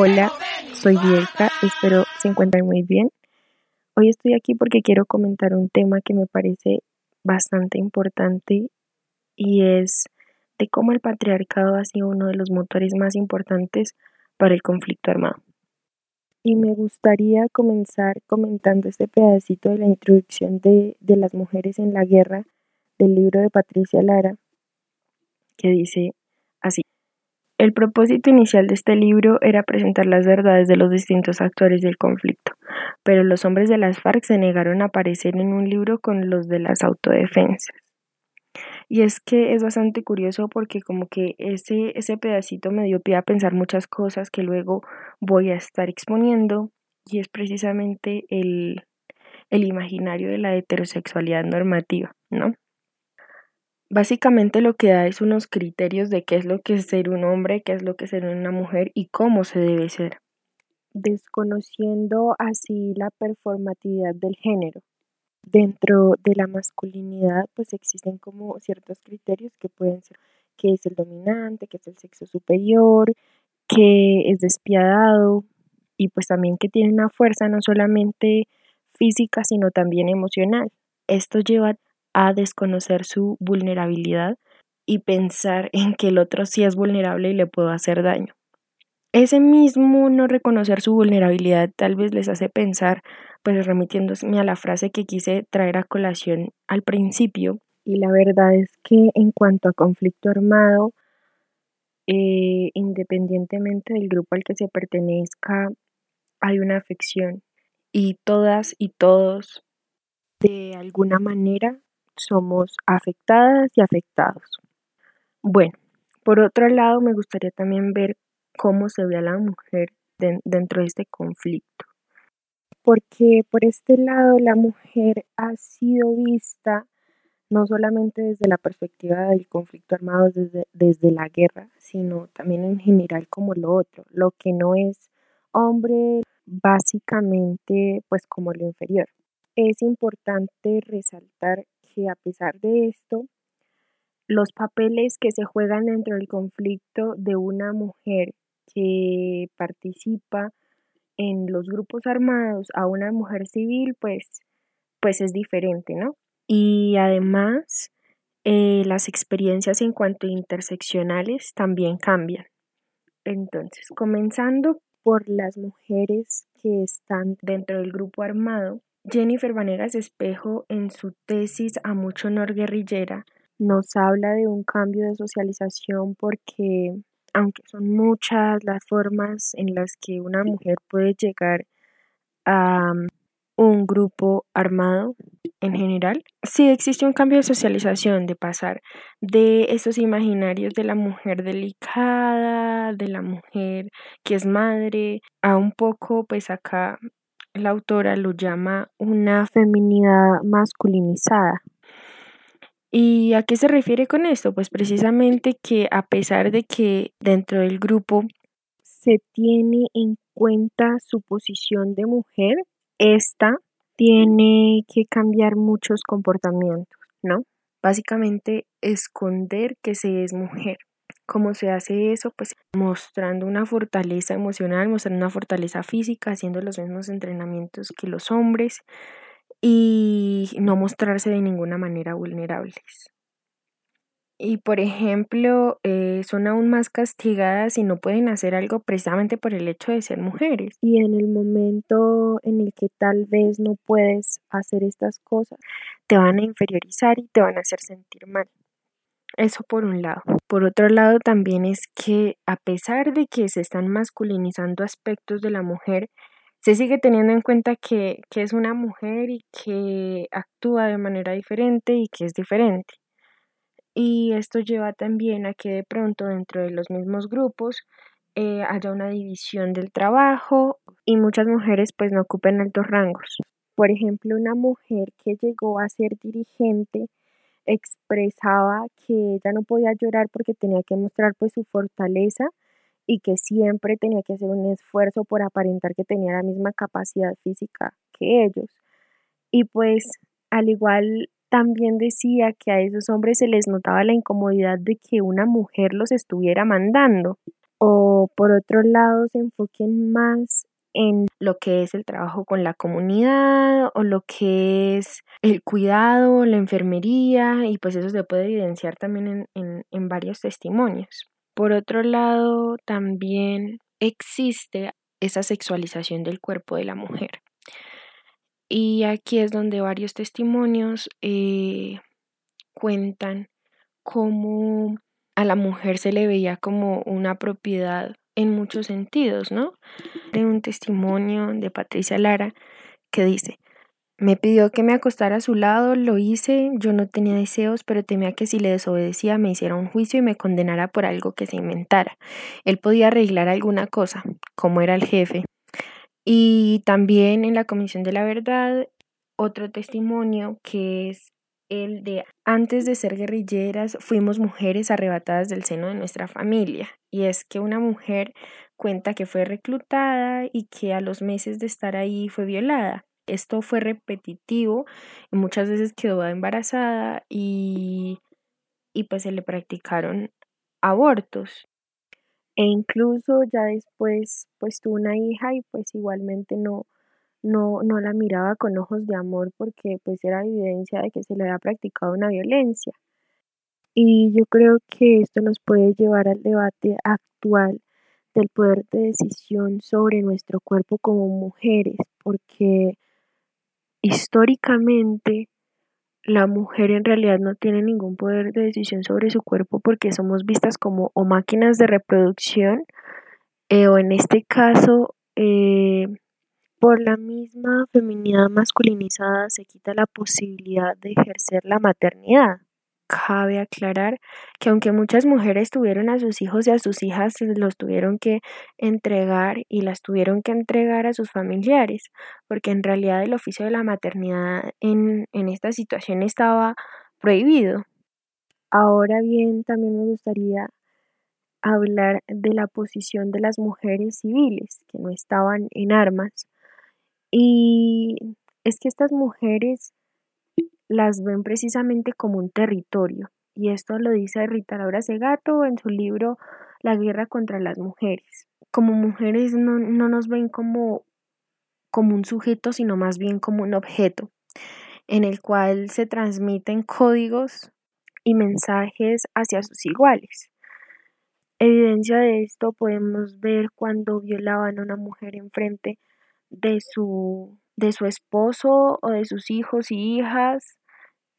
Hola, soy Bielka, espero se encuentren muy bien. Hoy estoy aquí porque quiero comentar un tema que me parece bastante importante y es de cómo el patriarcado ha sido uno de los motores más importantes para el conflicto armado. Y me gustaría comenzar comentando este pedacito de la introducción de, de las mujeres en la guerra del libro de Patricia Lara, que dice así. El propósito inicial de este libro era presentar las verdades de los distintos actores del conflicto, pero los hombres de las FARC se negaron a aparecer en un libro con los de las autodefensas. Y es que es bastante curioso porque como que ese, ese pedacito me dio pie a pensar muchas cosas que luego voy a estar exponiendo y es precisamente el, el imaginario de la heterosexualidad normativa, ¿no? Básicamente lo que da es unos criterios de qué es lo que es ser un hombre, qué es lo que es ser una mujer y cómo se debe ser, desconociendo así la performatividad del género. Dentro de la masculinidad pues existen como ciertos criterios que pueden ser que es el dominante, que es el sexo superior, que es despiadado y pues también que tiene una fuerza no solamente física sino también emocional. Esto lleva a desconocer su vulnerabilidad y pensar en que el otro sí es vulnerable y le puedo hacer daño. Ese mismo no reconocer su vulnerabilidad tal vez les hace pensar, pues remitiéndome a la frase que quise traer a colación al principio, y la verdad es que en cuanto a conflicto armado, eh, independientemente del grupo al que se pertenezca, hay una afección y todas y todos de alguna manera somos afectadas y afectados. Bueno, por otro lado, me gustaría también ver cómo se ve a la mujer dentro de este conflicto. Porque por este lado la mujer ha sido vista no solamente desde la perspectiva del conflicto armado, desde, desde la guerra, sino también en general como lo otro, lo que no es hombre, básicamente pues como lo inferior. Es importante resaltar a pesar de esto, los papeles que se juegan dentro del conflicto de una mujer que participa en los grupos armados a una mujer civil, pues, pues es diferente, ¿no? Y además, eh, las experiencias en cuanto a interseccionales también cambian. Entonces, comenzando por las mujeres que están dentro del grupo armado, Jennifer Vanegas Espejo, en su tesis A mucho honor guerrillera, nos habla de un cambio de socialización porque, aunque son muchas las formas en las que una mujer puede llegar a um, un grupo armado en general, sí existe un cambio de socialización, de pasar de esos imaginarios de la mujer delicada, de la mujer que es madre, a un poco, pues acá la autora lo llama una feminidad masculinizada. ¿Y a qué se refiere con esto? Pues precisamente que a pesar de que dentro del grupo se tiene en cuenta su posición de mujer, esta tiene que cambiar muchos comportamientos, ¿no? Básicamente esconder que se es mujer. ¿Cómo se hace eso? Pues mostrando una fortaleza emocional, mostrando una fortaleza física, haciendo los mismos entrenamientos que los hombres y no mostrarse de ninguna manera vulnerables. Y por ejemplo, eh, son aún más castigadas y no pueden hacer algo precisamente por el hecho de ser mujeres. Y en el momento en el que tal vez no puedes hacer estas cosas, te van a inferiorizar y te van a hacer sentir mal. Eso por un lado. Por otro lado también es que a pesar de que se están masculinizando aspectos de la mujer, se sigue teniendo en cuenta que, que es una mujer y que actúa de manera diferente y que es diferente. Y esto lleva también a que de pronto dentro de los mismos grupos eh, haya una división del trabajo y muchas mujeres pues no ocupen altos rangos. Por ejemplo, una mujer que llegó a ser dirigente expresaba que ella no podía llorar porque tenía que mostrar pues su fortaleza y que siempre tenía que hacer un esfuerzo por aparentar que tenía la misma capacidad física que ellos. Y pues al igual también decía que a esos hombres se les notaba la incomodidad de que una mujer los estuviera mandando. o por otro lado se enfoquen más en lo que es el trabajo con la comunidad o lo que es el cuidado, la enfermería y pues eso se puede evidenciar también en, en varios testimonios. Por otro lado, también existe esa sexualización del cuerpo de la mujer. Y aquí es donde varios testimonios eh, cuentan cómo a la mujer se le veía como una propiedad en muchos sentidos, ¿no? De un testimonio de Patricia Lara que dice, me pidió que me acostara a su lado, lo hice, yo no tenía deseos, pero temía que si le desobedecía me hiciera un juicio y me condenara por algo que se inventara. Él podía arreglar alguna cosa, como era el jefe. Y también en la Comisión de la Verdad, otro testimonio que es el de antes de ser guerrilleras fuimos mujeres arrebatadas del seno de nuestra familia. Y es que una mujer cuenta que fue reclutada y que a los meses de estar ahí fue violada esto fue repetitivo y muchas veces quedó embarazada y, y pues se le practicaron abortos. E incluso ya después pues tuvo una hija y pues igualmente no, no, no la miraba con ojos de amor porque pues era evidencia de que se le había practicado una violencia. Y yo creo que esto nos puede llevar al debate actual del poder de decisión sobre nuestro cuerpo como mujeres, porque históricamente la mujer en realidad no tiene ningún poder de decisión sobre su cuerpo porque somos vistas como o máquinas de reproducción eh, o en este caso eh, por la misma feminidad masculinizada se quita la posibilidad de ejercer la maternidad. Cabe aclarar que aunque muchas mujeres tuvieron a sus hijos y a sus hijas, los tuvieron que entregar y las tuvieron que entregar a sus familiares, porque en realidad el oficio de la maternidad en, en esta situación estaba prohibido. Ahora bien, también me gustaría hablar de la posición de las mujeres civiles que no estaban en armas. Y es que estas mujeres las ven precisamente como un territorio. Y esto lo dice Rita Laura Segato en su libro La guerra contra las mujeres. Como mujeres no, nos ven como, como un sujeto, sino más bien como un objeto, en el cual se transmiten códigos y mensajes hacia sus iguales. Evidencia de esto podemos ver cuando violaban a una mujer enfrente de su, de su esposo o de sus hijos y hijas,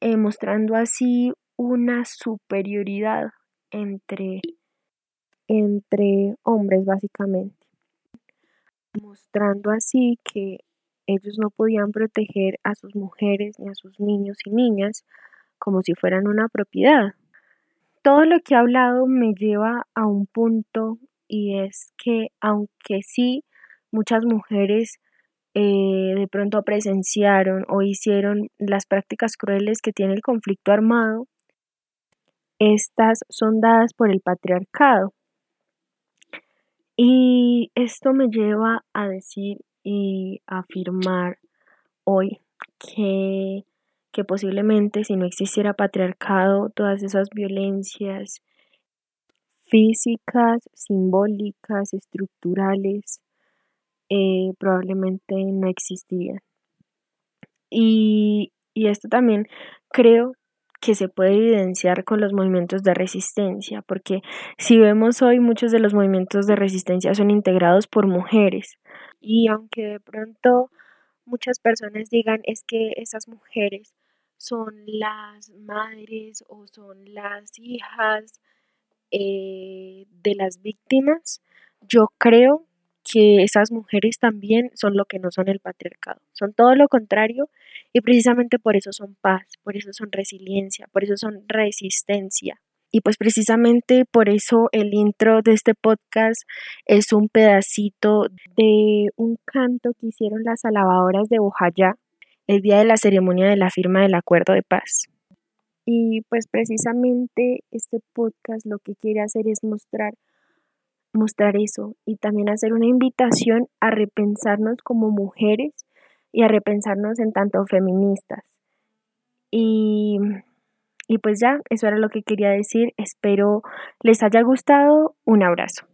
eh, mostrando así una superioridad entre, entre hombres básicamente, mostrando así que ellos no podían proteger a sus mujeres ni a sus niños y niñas como si fueran una propiedad. Todo lo que he hablado me lleva a un punto y es que aunque sí muchas mujeres eh, de pronto presenciaron o hicieron las prácticas crueles que tiene el conflicto armado, estas son dadas por el patriarcado. Y esto me lleva a decir y afirmar hoy que, que posiblemente si no existiera patriarcado, todas esas violencias físicas, simbólicas, estructurales, eh, probablemente no existía. Y, y esto también creo que se puede evidenciar con los movimientos de resistencia, porque si vemos hoy muchos de los movimientos de resistencia son integrados por mujeres. Y aunque de pronto muchas personas digan es que esas mujeres son las madres o son las hijas eh, de las víctimas, yo creo que esas mujeres también son lo que no son el patriarcado, son todo lo contrario y precisamente por eso son paz, por eso son resiliencia, por eso son resistencia. Y pues precisamente por eso el intro de este podcast es un pedacito de un canto que hicieron las alabadoras de Bojayá el día de la ceremonia de la firma del acuerdo de paz. Y pues precisamente este podcast lo que quiere hacer es mostrar mostrar eso y también hacer una invitación a repensarnos como mujeres y a repensarnos en tanto feministas. Y, y pues ya, eso era lo que quería decir. Espero les haya gustado. Un abrazo.